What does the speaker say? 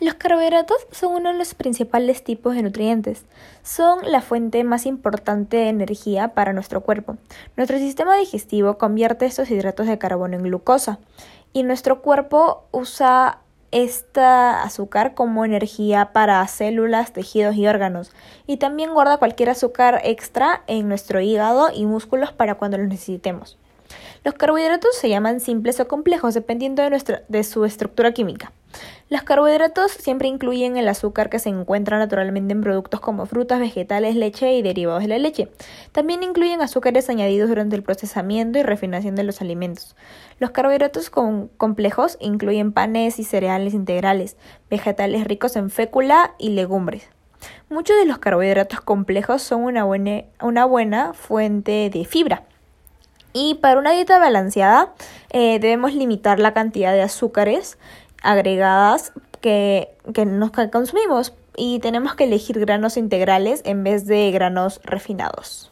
Los carbohidratos son uno de los principales tipos de nutrientes. Son la fuente más importante de energía para nuestro cuerpo. Nuestro sistema digestivo convierte estos hidratos de carbono en glucosa y nuestro cuerpo usa esta azúcar como energía para células, tejidos y órganos. Y también guarda cualquier azúcar extra en nuestro hígado y músculos para cuando los necesitemos. Los carbohidratos se llaman simples o complejos dependiendo de, nuestra, de su estructura química. Los carbohidratos siempre incluyen el azúcar que se encuentra naturalmente en productos como frutas, vegetales, leche y derivados de la leche. También incluyen azúcares añadidos durante el procesamiento y refinación de los alimentos. Los carbohidratos complejos incluyen panes y cereales integrales, vegetales ricos en fécula y legumbres. Muchos de los carbohidratos complejos son una buena, una buena fuente de fibra. Y para una dieta balanceada eh, debemos limitar la cantidad de azúcares agregadas que, que nos consumimos y tenemos que elegir granos integrales en vez de granos refinados.